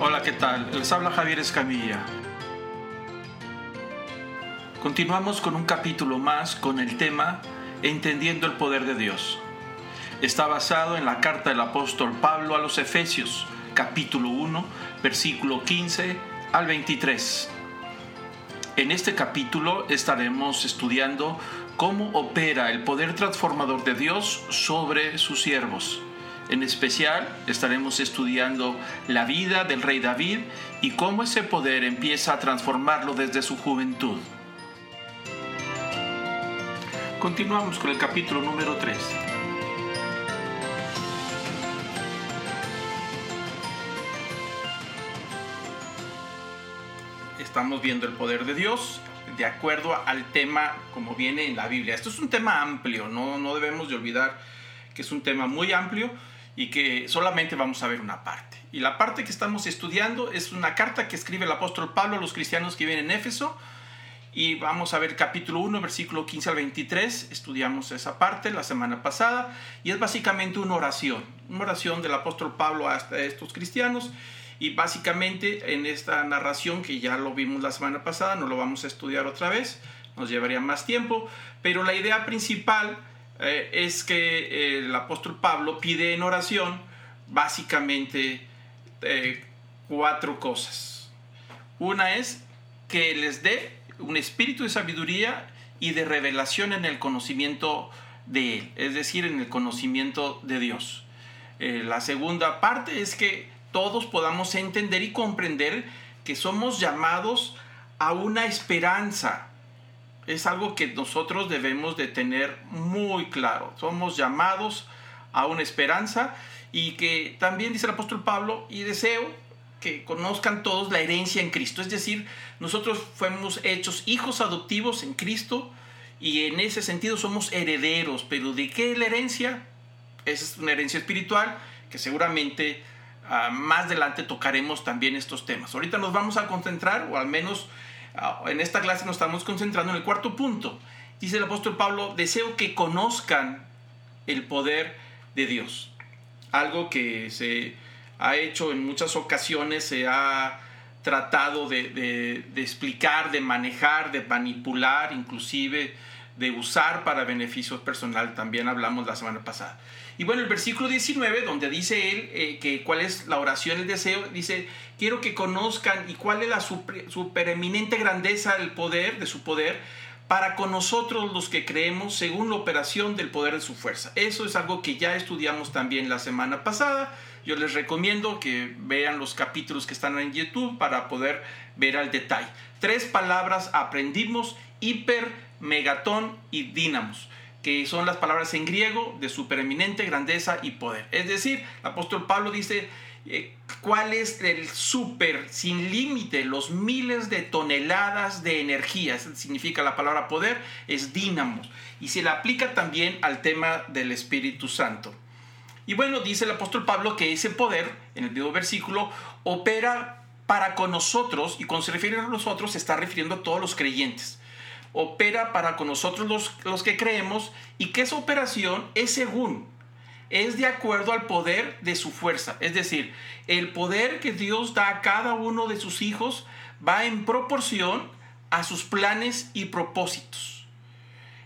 Hola, ¿qué tal? Les habla Javier Escamilla. Continuamos con un capítulo más con el tema Entendiendo el poder de Dios. Está basado en la carta del apóstol Pablo a los Efesios, capítulo 1, versículo 15 al 23. En este capítulo estaremos estudiando cómo opera el poder transformador de Dios sobre sus siervos. En especial estaremos estudiando la vida del rey David y cómo ese poder empieza a transformarlo desde su juventud. Continuamos con el capítulo número 3. Estamos viendo el poder de Dios de acuerdo al tema como viene en la Biblia. Esto es un tema amplio, no, no debemos de olvidar que es un tema muy amplio y que solamente vamos a ver una parte. Y la parte que estamos estudiando es una carta que escribe el apóstol Pablo a los cristianos que viven en Éfeso. Y vamos a ver capítulo 1, versículo 15 al 23. Estudiamos esa parte la semana pasada. Y es básicamente una oración. Una oración del apóstol Pablo a estos cristianos. Y básicamente en esta narración que ya lo vimos la semana pasada, no lo vamos a estudiar otra vez. Nos llevaría más tiempo. Pero la idea principal eh, es que eh, el apóstol Pablo pide en oración básicamente eh, cuatro cosas. Una es que les dé un espíritu de sabiduría y de revelación en el conocimiento de Él, es decir, en el conocimiento de Dios. la segunda parte es que todos podamos entender y comprender que somos llamados a una esperanza, es algo que nosotros debemos de tener muy claro. Somos llamados a una esperanza y que también dice el apóstol Pablo, y deseo que conozcan todos la herencia en Cristo. Es decir, nosotros fuimos hechos hijos adoptivos en Cristo y en ese sentido somos herederos. Pero ¿de qué la herencia? Es una herencia espiritual que seguramente ah, más adelante tocaremos también estos temas. Ahorita nos vamos a concentrar, o al menos en esta clase nos estamos concentrando en el cuarto punto. Dice el apóstol Pablo, deseo que conozcan el poder de Dios. Algo que se ha hecho en muchas ocasiones, se ha tratado de, explicar, de manejar, de manipular, inclusive de usar para beneficio personal. También hablamos la semana pasada. Y bueno, el versículo 19, donde dice él eh, que cuál es la oración, el deseo, dice, quiero que conozcan y cuál es la supereminente grandeza del poder, de su poder, para con nosotros los que creemos según la operación del poder de su fuerza. Eso es algo que ya estudiamos también la semana pasada. Yo les recomiendo que vean los capítulos que están en YouTube para poder ver al detalle. Tres palabras aprendimos, hiper, megatón y dínamos que son las palabras en griego de supereminente grandeza y poder. Es decir, el apóstol Pablo dice, eh, ¿cuál es el super sin límite? Los miles de toneladas de energía, significa la palabra poder, es dínamos. Y se le aplica también al tema del Espíritu Santo. Y bueno, dice el apóstol Pablo que ese poder, en el mismo versículo, opera para con nosotros, y cuando se refiere a nosotros, se está refiriendo a todos los creyentes opera para con nosotros los, los que creemos y que esa operación es según, es de acuerdo al poder de su fuerza. Es decir, el poder que Dios da a cada uno de sus hijos va en proporción a sus planes y propósitos.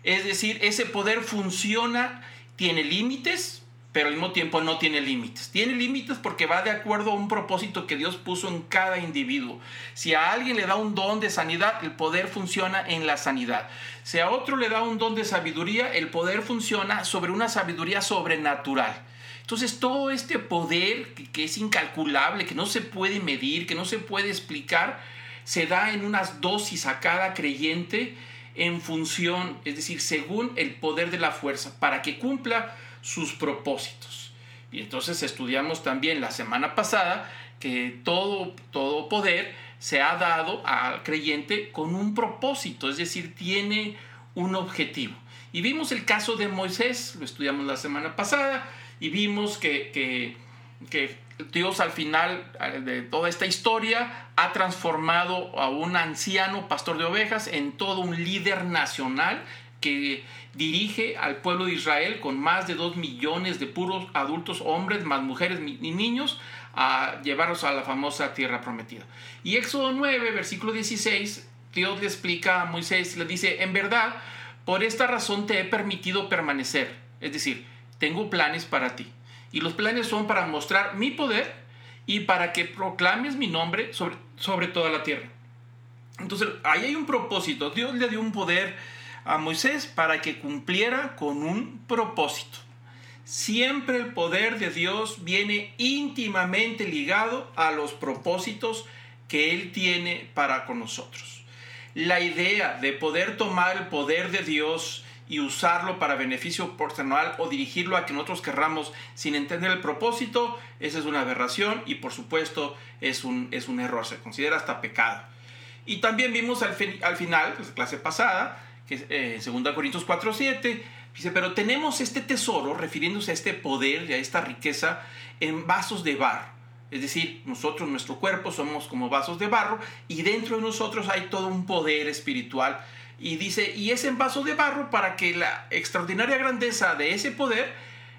Es decir, ese poder funciona, tiene límites, pero al mismo tiempo no tiene límites. Tiene límites porque va de acuerdo a un propósito que Dios puso en cada individuo. Si a alguien le da un don de sanidad, el poder funciona en la sanidad. Si a otro le da un don de sabiduría, el poder funciona sobre una sabiduría sobrenatural. Entonces todo este poder que, es incalculable, que no se puede medir, que no se puede explicar, se da en unas dosis a cada creyente en función, es decir, según el poder de la fuerza, para que cumpla sus propósitos. Y entonces estudiamos también la semana pasada que todo, todo poder se ha dado al creyente con un propósito, es decir, tiene un objetivo. Y vimos el caso de Moisés, lo estudiamos la semana pasada, y vimos que, que, que Dios al final de toda esta historia ha transformado a un anciano pastor de ovejas en todo un líder nacional que dirige al pueblo de Israel con más de dos millones de puros adultos hombres, más mujeres y niños, a llevarlos a la famosa tierra prometida. Y Éxodo 9, versículo 16, Dios le explica a Moisés, le dice, en verdad, por esta razón te he permitido permanecer. Es decir, tengo planes para ti. Y los planes son para mostrar mi poder y para que proclames mi nombre sobre, sobre toda la tierra. Entonces, ahí hay un propósito. Dios le dio un poder a Moisés para que cumpliera con un propósito. Siempre el poder de Dios viene íntimamente ligado a los propósitos que Él tiene para con nosotros. La idea de poder tomar el poder de Dios y usarlo para beneficio personal o dirigirlo a que nosotros querramos sin entender el propósito, esa es una aberración y por supuesto es un, es un error, se considera hasta pecado. Y también vimos al, al final, pues, clase pasada, que eh, 2 Corintios 4, 7, dice, pero tenemos este tesoro, refiriéndose a este poder y a esta riqueza, en vasos de barro. Es decir, nosotros, nuestro cuerpo, somos como vasos de barro y dentro de nosotros hay todo un poder espiritual. Y dice, y es en vasos de barro para que la extraordinaria grandeza de ese poder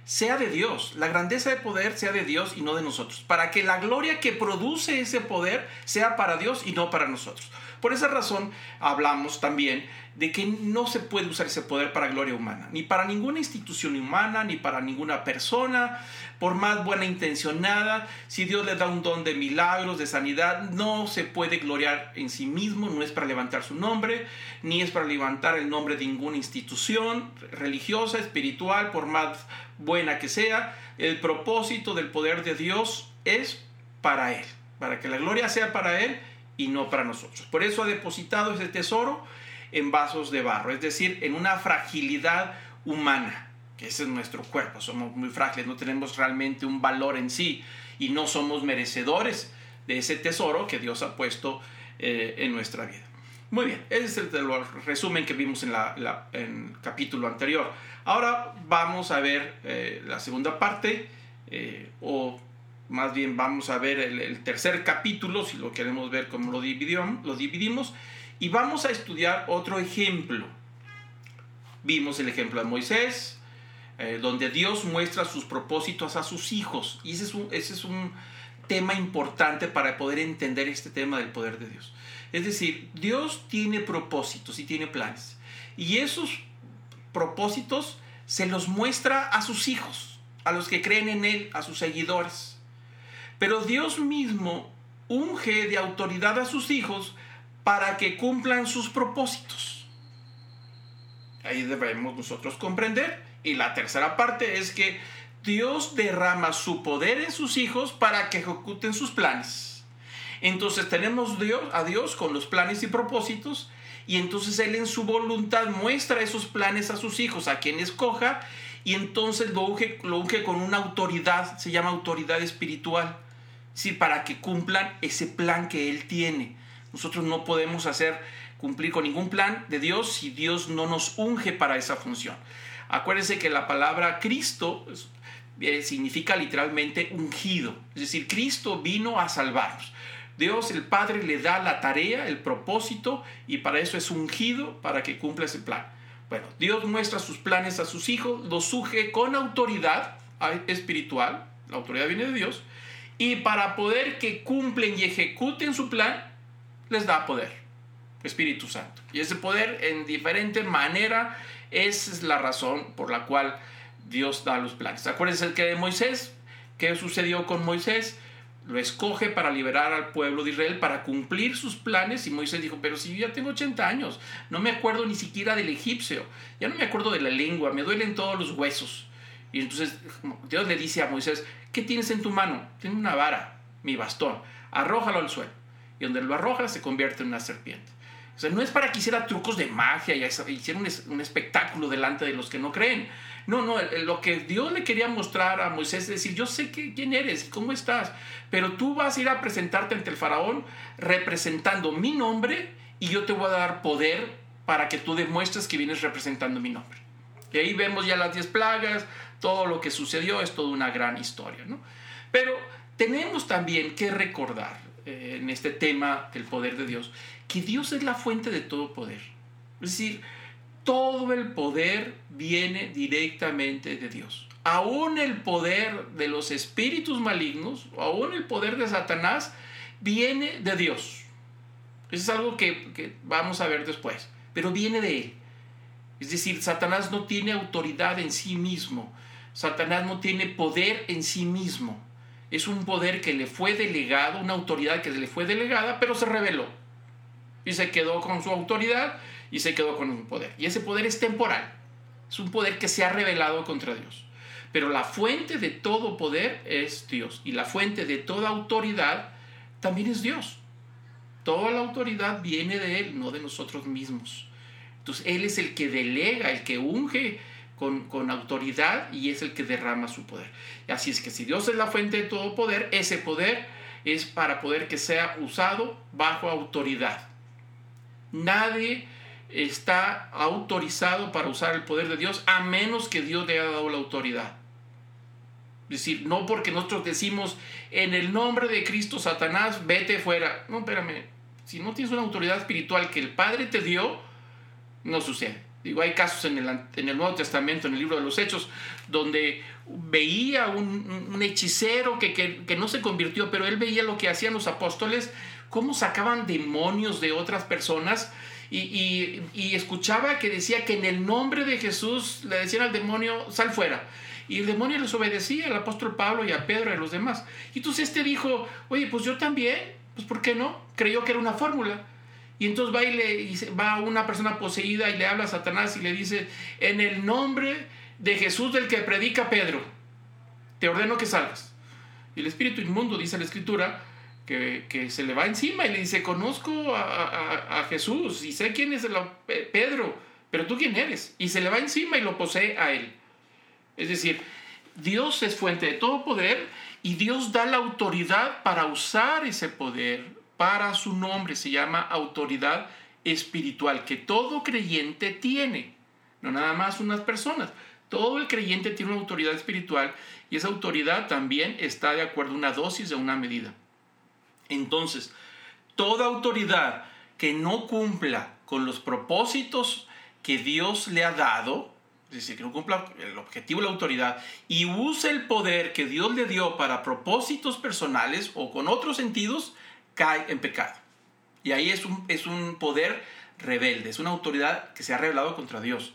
sea de Dios, la grandeza de poder sea de Dios y no de nosotros, para que la gloria que produce ese poder sea para Dios y no para nosotros. Por esa razón hablamos también de que no se puede usar ese poder para gloria humana, ni para ninguna institución humana, ni para ninguna persona, por más buena intencionada, si Dios le da un don de milagros, de sanidad, no se puede gloriar en sí mismo, no es para levantar su nombre, ni es para levantar el nombre de ninguna institución religiosa, espiritual, por más buena que sea, el propósito del poder de Dios es para Él, para que la gloria sea para Él y no para nosotros. Por eso ha depositado ese tesoro en vasos de barro, es decir, en una fragilidad humana, que ese es nuestro cuerpo, somos muy frágiles, no tenemos realmente un valor en sí y no somos merecedores de ese tesoro que Dios ha puesto eh, en nuestra vida. Muy bien, ese es el, resumen que vimos en, la, el capítulo anterior. Ahora vamos a ver eh, la segunda parte, eh, o más bien vamos a ver el, tercer capítulo, si lo queremos ver como lo, dividió, lo dividimos, y vamos a estudiar otro ejemplo. Vimos el ejemplo de Moisés, eh, donde Dios muestra sus propósitos a sus hijos. Y ese es, un, ese es un tema importante para poder entender este tema del poder de Dios. Es decir, Dios tiene propósitos y tiene planes. Y esos propósitos se los muestra a sus hijos, a los que creen en Él, a sus seguidores. Pero Dios mismo unge de autoridad a sus hijos para que cumplan sus propósitos. Ahí debemos nosotros comprender. Y la tercera parte es que Dios derrama su poder en sus hijos para que ejecuten sus planes. Entonces tenemos Dios, a Dios con los planes y propósitos y entonces Él en su voluntad muestra esos planes a sus hijos, a quien escoja, y entonces lo unge, lo unge con una autoridad, se llama autoridad espiritual, ¿sí? para que cumplan ese plan que Él tiene. Nosotros no podemos hacer cumplir con ningún plan de Dios si Dios no nos unge para esa función. Acuérdense que la palabra Cristo eh, significa literalmente ungido, es decir, Cristo vino a salvarnos. Dios el Padre le da la tarea, el propósito, y para eso es ungido, para que cumpla ese plan. Bueno, Dios muestra sus planes a sus hijos, los suge con autoridad espiritual, la autoridad viene de Dios, y para poder que cumplen y ejecuten su plan, les da poder, Espíritu Santo. Y ese poder en diferente manera, es la razón por la cual Dios da los planes. Acuérdense que de Moisés, ¿qué sucedió con Moisés? Lo escoge para liberar al pueblo de Israel, para cumplir sus planes. Y Moisés dijo, pero si yo ya tengo 80 años, no me acuerdo ni siquiera del egipcio, ya no me acuerdo de la lengua, me duelen todos los huesos. Y entonces Dios le dice a Moisés, ¿qué tienes en tu mano? Tengo una vara, mi bastón, arrójalo al suelo y donde lo arroja se convierte en una serpiente. O sea, no es para que hiciera trucos de magia y hiciera un, espectáculo delante de los que no creen. No, no, lo que Dios le quería mostrar a Moisés es decir, yo sé que, quién eres y cómo estás, pero tú vas a ir a presentarte ante el faraón representando mi nombre y yo te voy a dar poder para que tú demuestres que vienes representando mi nombre. Y ahí vemos ya las diez plagas, todo lo que sucedió es toda una gran historia, ¿no? Pero tenemos también que recordar eh, en este tema del poder de Dios, que Dios es la fuente de todo poder. Es decir, todo el poder viene directamente de Dios. Aún el poder de los espíritus malignos, aún el poder de Satanás, viene de Dios. Eso es algo que, que vamos a ver después, pero viene de Él. Es decir, Satanás no tiene autoridad en sí mismo. Satanás no tiene poder en sí mismo. Es un poder que le fue delegado, una autoridad que le fue delegada, pero se rebeló. Y se quedó con su autoridad y se quedó con un poder. Y ese poder es temporal. Es un poder que se ha rebelado contra Dios. Pero la fuente de todo poder es Dios. Y la fuente de toda autoridad también es Dios. Toda la autoridad viene de Él, no de nosotros mismos. Entonces Él es el que delega, el que unge con, autoridad y es el que derrama su poder. Así es que si Dios es la fuente de todo poder, ese poder es para poder que sea usado bajo autoridad. Nadie está autorizado para usar el poder de Dios a menos que Dios le haya dado la autoridad. Es decir, no porque nosotros decimos en el nombre de Cristo, Satanás, vete fuera. No, espérame. Si no tienes una autoridad espiritual que el Padre te dio, no sucede. Digo, hay casos en el, en el Nuevo Testamento, en el libro de los Hechos, donde veía un, un hechicero que, que, que, no se convirtió, pero él veía lo que hacían los apóstoles, cómo sacaban demonios de otras personas y, y, y, escuchaba que decía que en el nombre de Jesús le decían al demonio, sal fuera. Y el demonio les obedecía al apóstol Pablo y a Pedro y a los demás. Y entonces este dijo, oye, pues yo también, pues ¿por qué no? Creyó que era una fórmula. Y entonces va y le va una persona poseída y le habla a Satanás y le dice, en el nombre de Jesús del que predica Pedro, te ordeno que salgas. Y el espíritu inmundo, dice la escritura, que, que se le va encima y le dice, conozco a, a, a Jesús y sé quién es el, Pedro, pero tú quién eres. Y se le va encima y lo posee a él. Es decir, Dios es fuente de todo poder y Dios da la autoridad para usar ese poder para su nombre. Se llama autoridad espiritual que todo creyente tiene. No nada más unas personas. Todo el creyente tiene una autoridad espiritual y esa autoridad también está de acuerdo a una dosis de una medida. Entonces, toda autoridad que no cumpla con los propósitos que Dios le ha dado, es decir, que no cumpla el objetivo de la autoridad y use el poder que Dios le dio para propósitos personales o con otros sentidos, cae en pecado. Y ahí es un, es un poder rebelde, es una autoridad que se ha rebelado contra Dios.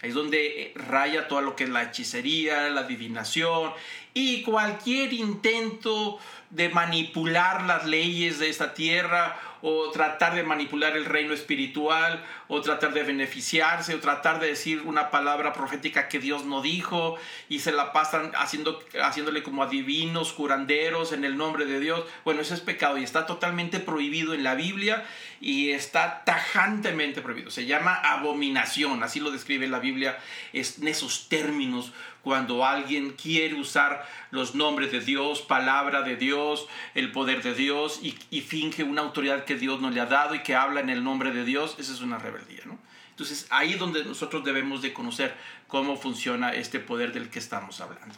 Ahí es donde raya todo lo que es la hechicería, la adivinación y cualquier intento de manipular las leyes de esta tierra o tratar de manipular el reino espiritual, o tratar de beneficiarse, o tratar de decir una palabra profética que Dios no dijo, y se la pasan haciendo, haciéndole como adivinos, curanderos en el nombre de Dios. Bueno, eso es pecado y está totalmente prohibido en la Biblia y está tajantemente prohibido. Se llama abominación, así lo describe la Biblia, en esos términos cuando alguien quiere usar los nombres de Dios, palabra de Dios, el poder de Dios y, y, finge una autoridad que Dios no le ha dado y que habla en el nombre de Dios, esa es una rebeldía, ¿no? Entonces ahí es donde nosotros debemos de conocer cómo funciona este poder del que estamos hablando.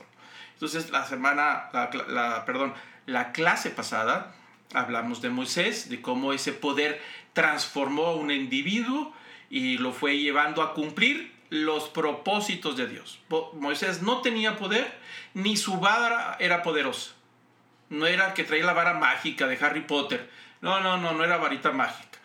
Entonces la semana, perdón, la clase pasada hablamos de Moisés, de cómo ese poder transformó a un individuo y lo fue llevando a cumplir los propósitos de Dios. Moisés no tenía poder, ni su vara era poderosa. No era que traía la vara mágica de Harry Potter. No, no, no, no era varita mágica.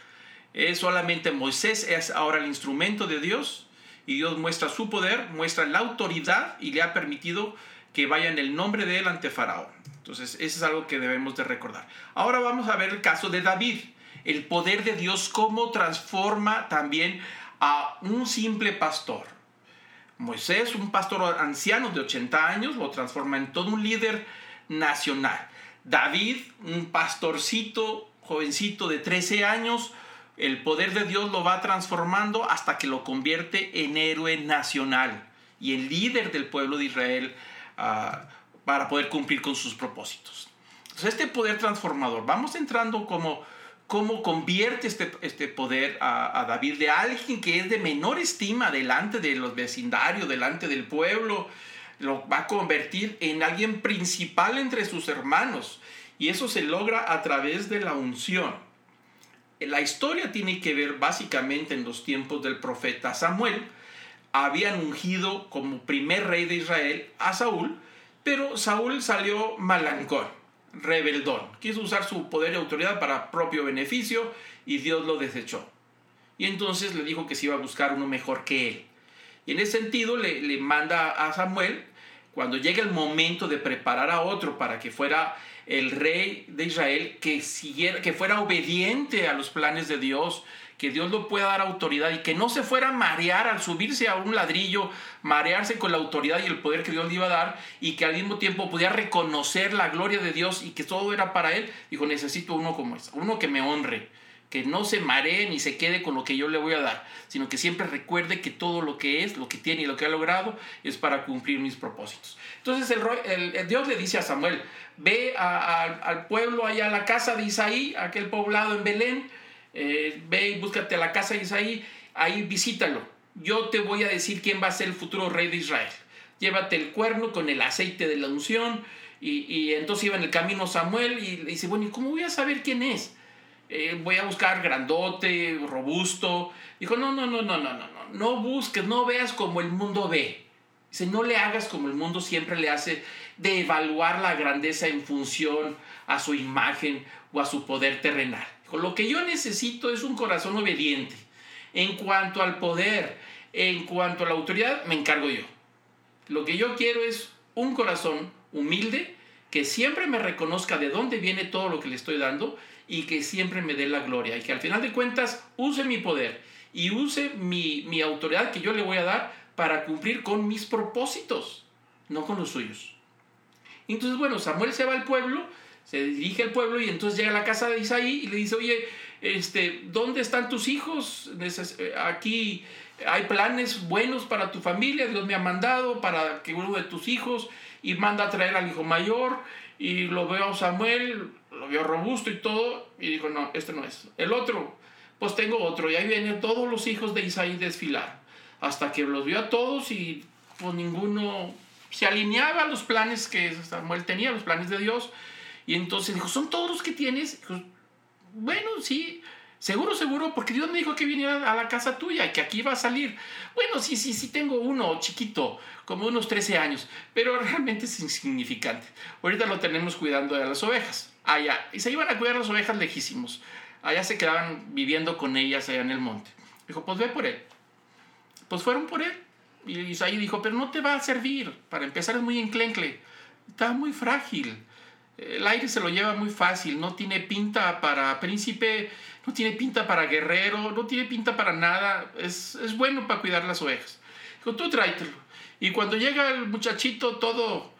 Es solamente Moisés es ahora el instrumento de Dios y Dios muestra su poder, muestra la autoridad y le ha permitido que vaya en el nombre de él ante Faraón. Entonces, eso es algo que debemos de recordar. Ahora vamos a ver el caso de David. El poder de Dios, cómo transforma también a un simple pastor. Moisés, un pastor anciano de 80 años, lo transforma en todo un líder nacional. David, un pastorcito, jovencito de 13 años, el poder de Dios lo va transformando hasta que lo convierte en héroe nacional y en líder del pueblo de Israel uh, para poder cumplir con sus propósitos. Entonces, este poder transformador, vamos entrando como cómo convierte este, este poder a, a, David de alguien que es de menor estima delante de los vecindarios, delante del pueblo, lo va a convertir en alguien principal entre sus hermanos. Y eso se logra a través de la unción. la historia tiene que ver básicamente en los tiempos del profeta Samuel. Habían ungido como primer rey de Israel a Saúl, pero Saúl salió malancón, rebeldón. Quiso usar su poder y autoridad para propio beneficio y Dios lo desechó. Y entonces le dijo que se iba a buscar uno mejor que él. Y en ese sentido le, le manda a Samuel, cuando llegue el momento de preparar a otro para que fuera el rey de Israel que, siguiera, que fuera obediente a los planes de Dios, que Dios lo pueda dar autoridad y que no se fuera a marear al subirse a un ladrillo, marearse con la autoridad y el poder que Dios le iba a dar y que al mismo tiempo pudiera reconocer la gloria de Dios y que todo era para él. Dijo, necesito uno como ese, uno que me honre, que no se maree ni se quede con lo que yo le voy a dar, sino que siempre recuerde que todo lo que es, lo que tiene y lo que ha logrado es para cumplir mis propósitos. Entonces el, Dios le dice a Samuel, ve al pueblo allá a la casa de Isaí, aquel poblado en Belén, eh, ve y búscate a la casa de Isaí, ahí visítalo. Yo te voy a decir quién va a ser el futuro rey de Israel. Llévate el cuerno con el aceite de la unción. Y, entonces iba en el camino Samuel y le dice, bueno, ¿y cómo voy a saber quién es? Eh, voy a buscar grandote, robusto. Dijo, no, no, no, no, no, no, no, no busques, no veas como el mundo ve. Dice, no le hagas como el mundo siempre le hace de evaluar la grandeza en función a su imagen o a su poder terrenal. Lo que yo necesito es un corazón obediente. En cuanto al poder, en cuanto a la autoridad, me encargo yo. Lo que yo quiero es un corazón humilde que siempre me reconozca de dónde viene todo lo que le estoy dando y que siempre me dé la gloria y que al final de cuentas use mi poder y use mi, mi autoridad que yo le voy a dar para cumplir con mis propósitos, no con los suyos. Entonces, bueno, Samuel se va al pueblo, se dirige al pueblo y entonces llega a la casa de Isaí y le dice, oye, este, ¿dónde están tus hijos? Eh, aquí hay planes buenos para tu familia, Dios me ha mandado para que uno de tus hijos y manda a traer al hijo mayor y lo veo a Samuel, lo veo robusto y todo y dijo, no, este no es. El otro, pues tengo otro y ahí vienen todos los hijos de Isaí desfilar hasta que los vio a todos y pues ninguno se alineaba a los planes que Samuel tenía, los planes de Dios. Y entonces dijo, ¿son todos los que tienes? bueno, sí, seguro, seguro, porque Dios me dijo que viniera a la casa tuya y que aquí iba a salir. Bueno, sí, sí, sí, tengo uno chiquito, como unos 13 años, pero realmente es insignificante. Ahorita lo tenemos cuidando de las ovejas. Allá, y se iban a cuidar las ovejas lejísimos. Allá se quedaban viviendo con ellas allá en el monte. Dijo, pues ve por él pues fueron por él. Y Isaí dijo, pero no te va a servir. Para empezar es muy enclencle. Está muy frágil. El aire se lo lleva muy fácil. No tiene pinta para príncipe, no tiene pinta para guerrero, no tiene pinta para nada. Es, es bueno para cuidar las ovejas. Dijo, tú tráetelo. Y cuando llega el muchachito todo,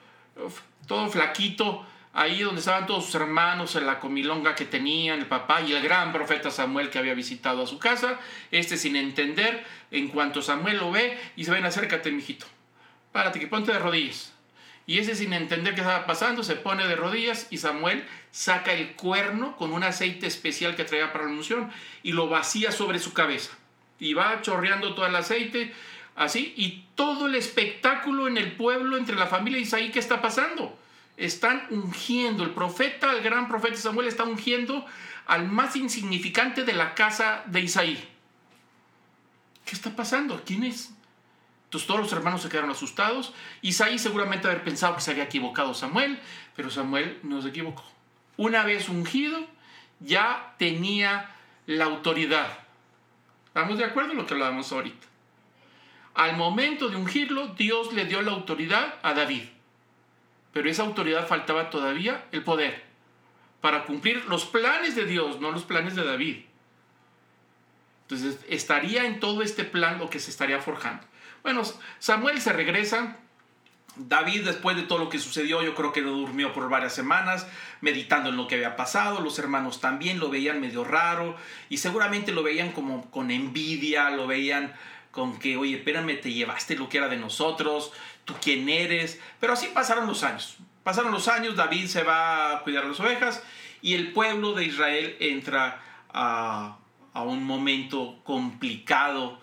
todo flaquito, ahí donde estaban todos sus hermanos, en la comilonga que tenían, el papá y el gran profeta Samuel que había visitado a su casa, este sin entender, en cuanto Samuel lo ve, y se ven, acércate, mijito, párate, que ponte de rodillas. Y ese sin entender qué estaba pasando, se pone de rodillas y Samuel saca el cuerno con un aceite especial que traía para la unción y lo vacía sobre su cabeza. Y va chorreando todo el aceite, así, y todo el espectáculo en el pueblo, entre la familia de Isaí, ¿qué está pasando? están ungiendo, el profeta, el gran profeta Samuel está ungiendo al más insignificante de la casa de Isaí. ¿Qué está pasando? ¿Quién es? Entonces todos los hermanos se quedaron asustados. Isaí seguramente haber pensado que se había equivocado Samuel, pero Samuel no se equivocó. Una vez ungido, ya tenía la autoridad. ¿Estamos de acuerdo en lo que hablábamos ahorita? Al momento de ungirlo, Dios le dio la autoridad a David pero esa autoridad faltaba todavía el poder para cumplir los planes de Dios, no los planes de David. Entonces estaría en todo este plan lo que se estaría forjando. Bueno, Samuel se regresa. David, después de todo lo que sucedió, yo creo que no durmió por varias semanas, meditando en lo que había pasado. Los hermanos también lo veían medio raro y seguramente lo veían como con envidia, lo veían con que, oye, espérame, te llevaste lo que era de nosotros, tú quién eres. Pero así pasaron los años. Pasaron los años, David se va a cuidar las ovejas y el pueblo de Israel entra a, a un momento complicado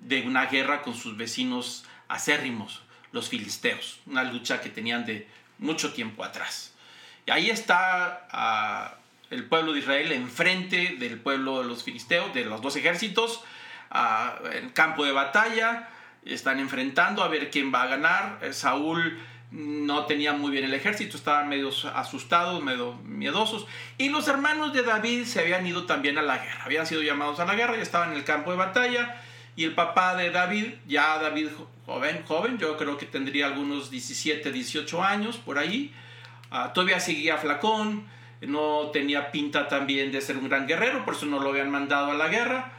de una guerra con sus vecinos acérrimos, los filisteos, una lucha que tenían de mucho tiempo atrás. Y ahí está uh, el pueblo de Israel enfrente del pueblo de los filisteos, de los dos ejércitos, en el campo de batalla, están enfrentando a ver quién va a ganar. Eh, Saúl no tenía muy bien el ejército, estaban medio asustados, medio miedosos. Y los hermanos de David se habían ido también a la guerra, habían sido llamados a la guerra y estaban en el campo de batalla. Y el papá de David, ya David joven, joven, yo creo que tendría algunos 17, 18 años por ahí, ah, todavía seguía flacón, no tenía pinta también de ser un gran guerrero, por eso no lo habían mandado a la guerra.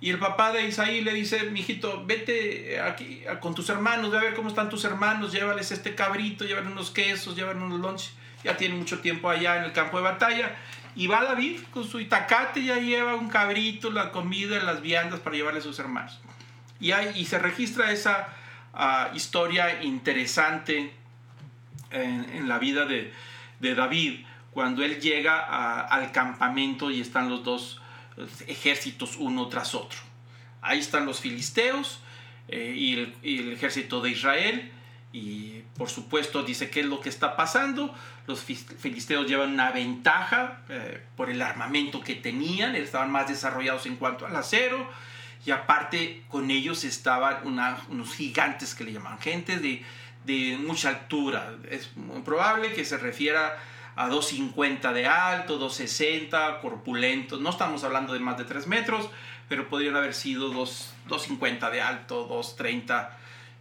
Y el papá de Isaí le dice, mijito, vete aquí con tus hermanos, ve a ver cómo están tus hermanos, llévales este cabrito, llévales unos quesos, llévales unos lunches. Ya tiene mucho tiempo allá en el campo de batalla. Y va David con su itacate, ya lleva un cabrito, la comida, las viandas para llevarle a sus hermanos. Y, y se registra esa ah, historia interesante en, la vida de, David, cuando él llega al campamento y están los dos ejércitos uno tras otro. Ahí están los filisteos eh, y, el, ejército de Israel. Y por supuesto dice qué es lo que está pasando. Los filisteos llevan una ventaja eh, por el armamento que tenían, estaban más desarrollados en cuanto al acero. Y aparte con ellos estaban unos gigantes que le llaman gente de, mucha altura. Es probable que se refiera a 2,50 de alto, 2,60, corpulentos. No estamos hablando de más de 3 metros, pero podrían haber sido 2,50 de alto, 2,30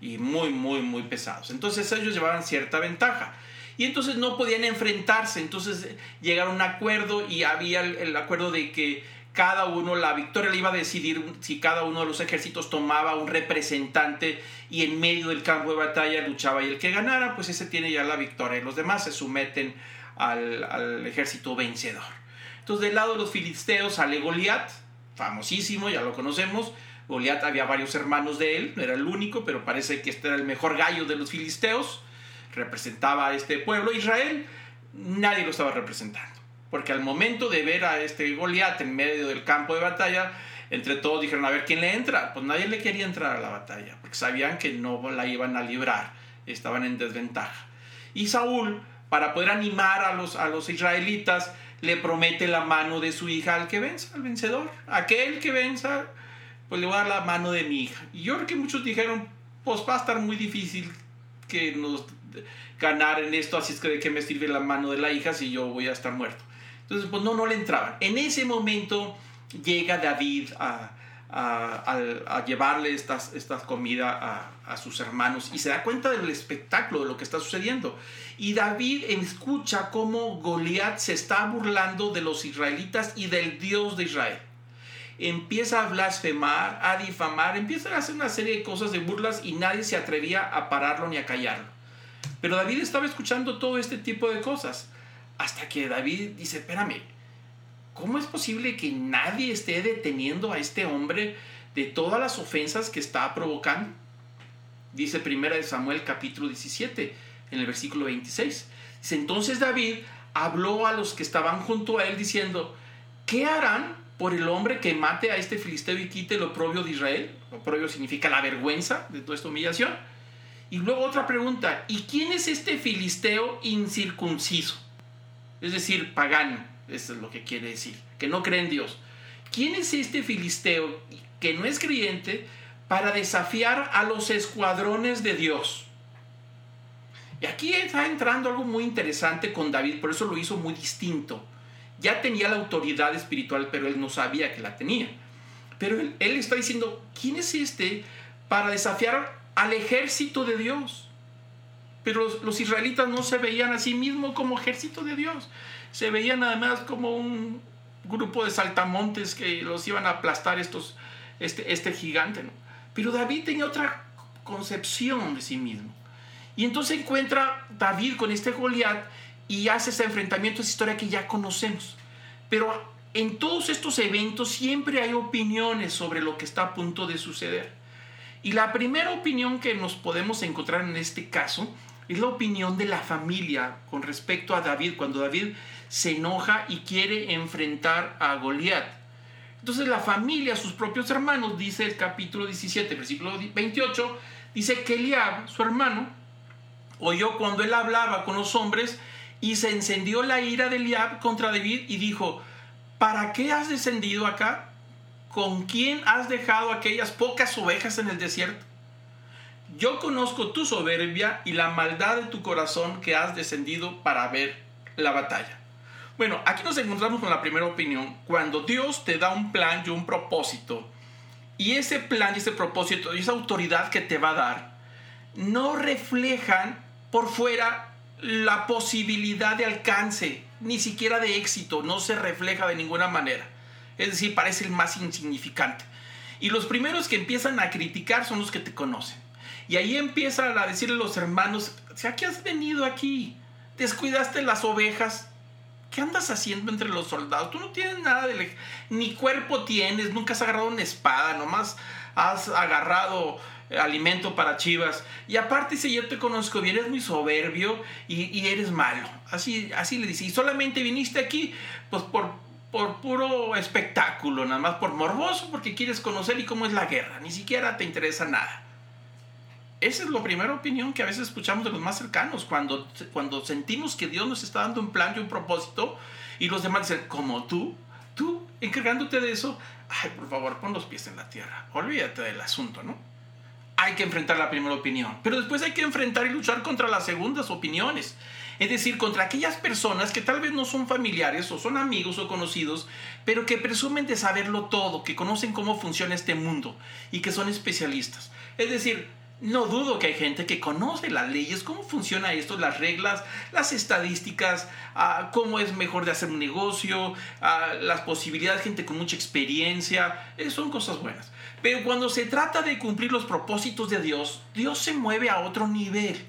y muy, muy, muy pesados. Entonces ellos llevaban cierta ventaja. Y entonces no podían enfrentarse. Entonces llegaron a un acuerdo y había el, acuerdo de que cada uno, la victoria le iba a decidir si cada uno de los ejércitos tomaba un representante y en medio del campo de batalla luchaba y el que ganara, pues ese tiene ya la victoria. Y los demás se someten al, ejército vencedor. Entonces, del lado de los filisteos sale Goliat, famosísimo, ya lo conocemos. Goliat había varios hermanos de él, no era el único, pero parece que este era el mejor gallo de los filisteos. Representaba a este pueblo. Israel, nadie lo estaba representando. Porque al momento de ver a este Goliat en medio del campo de batalla, entre todos dijeron, a ver quién le entra. Pues nadie le quería entrar a la batalla, porque sabían que no la iban a librar, estaban en desventaja. Y Saúl para poder animar a los, a los israelitas, le promete la mano de su hija al que venza, al vencedor. Aquel que venza, pues le voy a dar la mano de mi hija. Y yo creo que muchos dijeron, pues va a estar muy difícil que nos ganar en esto, así es que de qué me sirve la mano de la hija si yo voy a estar muerto. Entonces, pues no, no le entraban. En ese momento llega David a, a, llevarle estas, esta comida a, sus hermanos y se da cuenta del espectáculo, de lo que está sucediendo. Y David escucha cómo Goliat se está burlando de los israelitas y del Dios de Israel. Empieza a blasfemar, a difamar, empieza a hacer una serie de cosas de burlas y nadie se atrevía a pararlo ni a callarlo. Pero David estaba escuchando todo este tipo de cosas. Hasta que David dice, espérame, ¿Cómo es posible que nadie esté deteniendo a este hombre de todas las ofensas que está provocando? Dice primera de Samuel capítulo 17, en el versículo 26. Dice, entonces David habló a los que estaban junto a él diciendo, ¿qué harán por el hombre que mate a este filisteo y quite el oprobio de Israel? Oprobio significa la vergüenza de toda esta humillación. Y luego otra pregunta, ¿y quién es este filisteo incircunciso? Es decir, pagano. Eso es lo que quiere decir, que no cree en Dios. ¿Quién es este filisteo que no es creyente para desafiar a los escuadrones de Dios? Y aquí está entrando algo muy interesante con David, por eso lo hizo muy distinto. Ya tenía la autoridad espiritual, pero él no sabía que la tenía. Pero él, está diciendo, ¿quién es este para desafiar al ejército de Dios? Pero los, israelitas no se veían a sí mismos como ejército de Dios se veían además como un grupo de saltamontes que los iban a aplastar estos, este, este gigante. Pero David tenía otra concepción de sí mismo. Y entonces encuentra David con este Goliat y hace ese enfrentamiento, esa historia que ya conocemos. Pero en todos estos eventos siempre hay opiniones sobre lo que está a punto de suceder. Y la primera opinión que nos podemos encontrar en este caso es la opinión de la familia con respecto a David, cuando David se enoja y quiere enfrentar a Goliat. Entonces la familia, sus propios hermanos, dice el capítulo 17, versículo 28, dice que Eliab, su hermano, oyó cuando él hablaba con los hombres y se encendió la ira de Eliab contra David y dijo, ¿para qué has descendido acá? ¿Con quién has dejado aquellas pocas ovejas en el desierto? Yo conozco tu soberbia y la maldad de tu corazón que has descendido para ver la batalla. Bueno, aquí nos encontramos con la primera opinión. Cuando Dios te da un plan y un propósito, y ese plan y ese propósito y esa autoridad que te va a dar, no reflejan por fuera la posibilidad de alcance, ni siquiera de éxito, no se refleja de ninguna manera. Es decir, parece el más insignificante. Y los primeros que empiezan a criticar son los que te conocen. Y ahí empiezan a decirle a los hermanos, ¿a qué has venido aquí? Descuidaste las ovejas. ¿Qué andas haciendo entre los soldados? Tú no tienes nada de... Ni cuerpo tienes, nunca has agarrado una espada, nomás has agarrado alimento para chivas. Y aparte, si yo te conozco bien, eres muy soberbio y, eres malo. Así, así le dice. Y solamente viniste aquí, pues por, por puro espectáculo, nada más por morboso, porque quieres conocer y cómo es la guerra. Ni siquiera te interesa nada. Esa es la primera opinión que a veces escuchamos de los más cercanos, cuando, cuando sentimos que Dios nos está dando un plan y un propósito, y los demás dicen, como tú, tú encargándote de eso, ay, por favor, pon los pies en la tierra, olvídate del asunto, ¿no? hay que enfrentar la primera opinión, pero después hay que enfrentar y luchar contra las segundas opiniones. Es decir, contra aquellas personas que tal vez no son familiares o son amigos o conocidos, pero que presumen de saberlo todo, que conocen cómo funciona este mundo y que son especialistas. Es decir, no dudo que hay gente que conoce las leyes, cómo funciona esto, las reglas, las estadísticas, ah, cómo es mejor de hacer un negocio, ah, las posibilidades, gente con mucha experiencia, eh, son cosas buenas. Pero cuando se trata de cumplir los propósitos de Dios, Dios se mueve a otro nivel.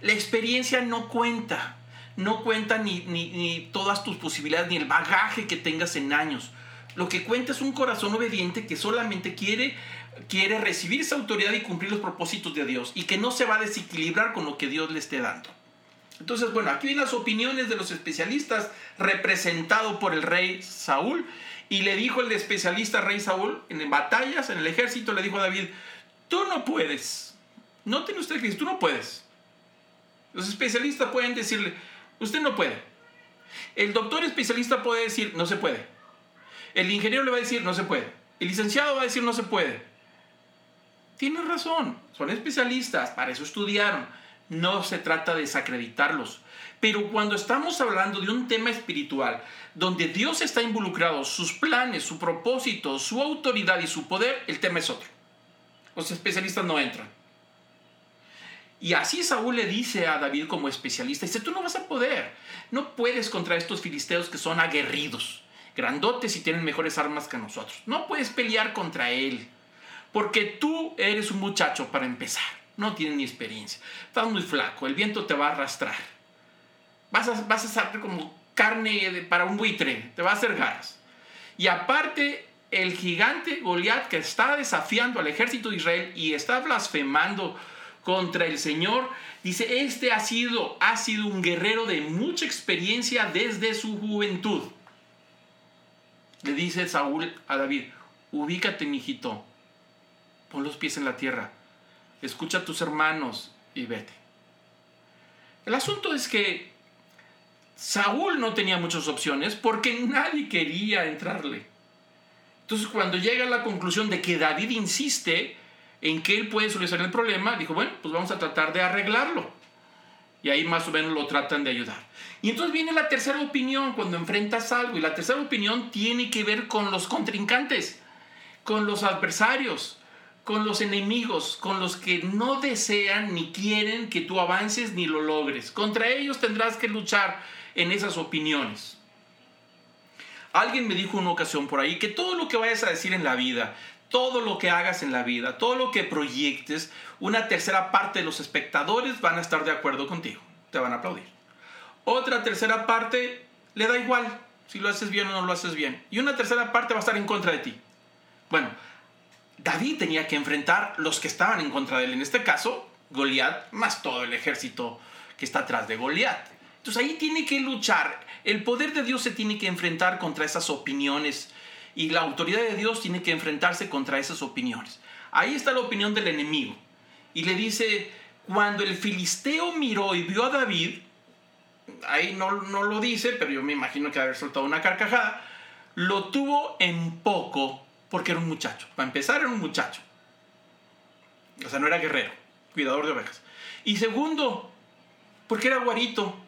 La experiencia no cuenta, no cuenta ni, ni todas tus posibilidades, ni el bagaje que tengas en años. Lo que cuenta es un corazón obediente que solamente quiere quiere recibir esa autoridad y cumplir los propósitos de Dios y que no se va a desequilibrar con lo que Dios le esté dando. Entonces, bueno, aquí vienen las opiniones de los especialistas representado por el rey Saúl y le dijo el especialista rey Saúl en batallas, en el ejército, le dijo a David, tú no puedes. Noten usted que tú no puedes. Los especialistas pueden decirle, usted no puede. El doctor especialista puede decir, no se puede. El ingeniero le va a decir, no se puede. El licenciado va a decir, no se puede. Tienes razón, son especialistas, para eso estudiaron. No se trata de desacreditarlos. Pero cuando estamos hablando de un tema espiritual, donde Dios está involucrado, sus planes, su propósito, su autoridad y su poder, el tema es otro. Los especialistas no entran. Y así Saúl le dice a David como especialista, dice, tú no vas a poder, no puedes contra estos filisteos que son aguerridos, grandotes y tienen mejores armas que nosotros. No puedes pelear contra él. Porque tú eres un muchacho para empezar. No tienes ni experiencia. Estás muy flaco. El viento te va a arrastrar. Vas a, vas a como carne para un buitre. Te va a hacer garras. Y aparte, el gigante Goliat que está desafiando al ejército de Israel y está blasfemando contra el Señor, dice, este ha sido, ha sido un guerrero de mucha experiencia desde su juventud. Le dice Saúl a David, ubícate, mijito, pon los pies en la tierra, escucha a tus hermanos y vete. El asunto es que Saúl no tenía muchas opciones porque nadie quería entrarle. Entonces cuando llega a la conclusión de que David insiste en que él puede solucionar el problema, dijo, bueno, pues vamos a tratar de arreglarlo. Y ahí más o menos lo tratan de ayudar. Y entonces viene la tercera opinión cuando enfrentas algo. Y la tercera opinión tiene que ver con los contrincantes, con los adversarios con los enemigos, con los que no desean ni quieren que tú avances ni lo logres. Contra ellos tendrás que luchar en esas opiniones. Alguien me dijo una ocasión por ahí que todo lo que vayas a decir en la vida, todo lo que hagas en la vida, todo lo que proyectes, una tercera parte de los espectadores van a estar de acuerdo contigo, te van a aplaudir. Otra tercera parte le da igual si lo haces bien o no lo haces bien. Y una tercera parte va a estar en contra de ti. Bueno, David tenía que enfrentar los que estaban en contra de él. En este caso, Goliat, más todo el ejército que está atrás de Goliat. Entonces ahí tiene que luchar. El poder de Dios se tiene que enfrentar contra esas opiniones y la autoridad de Dios tiene que enfrentarse contra esas opiniones. Ahí está la opinión del enemigo. Y le dice, cuando el filisteo miró y vio a David, ahí no, no lo dice, pero yo me imagino que haber soltado una carcajada, lo tuvo en poco porque era un muchacho. Para empezar, era un muchacho. O sea, no era guerrero, cuidador de ovejas. Y segundo, porque era guarito.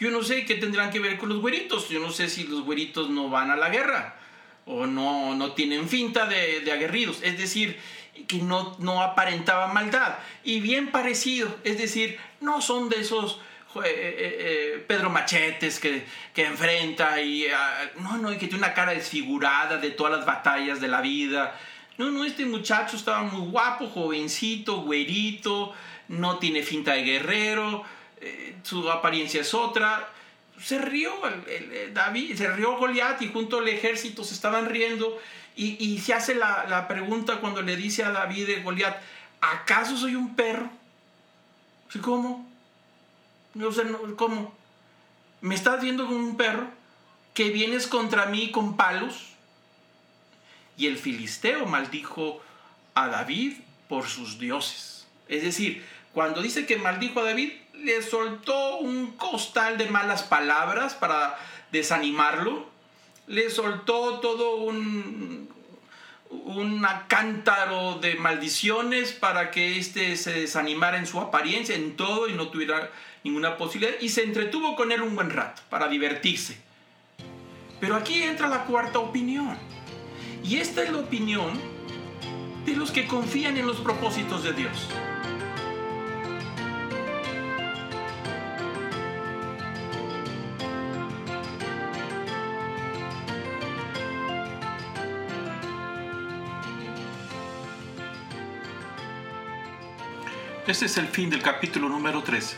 Yo no sé qué tendrán que ver con los güeritos. Yo no sé si los güeritos no van a la guerra o no, no tienen finta de, de aguerridos. Es decir, que no, no aparentaba maldad. Y bien parecido, es decir, no son de esos eh, eh, eh, Pedro Machetes que, que enfrenta y ah, no, no, y que tiene una cara desfigurada de todas las batallas de la vida. No, no, este muchacho estaba muy guapo, jovencito, güerito, no tiene finta de guerrero, su apariencia es otra. Se rió David, se rió Goliat y junto al ejército se estaban riendo y, se hace la, pregunta cuando le dice a David de Goliat, ¿acaso soy un perro? ¿Cómo? No sé, ¿cómo? ¿Me estás viendo como un perro? ¿Que vienes contra mí con palos? Y el filisteo maldijo a David por sus dioses. Es decir, cuando dice que maldijo a David, le soltó un costal de malas palabras para desanimarlo le soltó todo un, cántaro de maldiciones para que éste se desanimara en su apariencia, en todo y no tuviera ninguna posibilidad. Y se entretuvo con él un buen rato para divertirse. Pero aquí entra la cuarta opinión. Y esta es la opinión de los que confían en los propósitos de Dios. Este es el fin del capítulo número 13.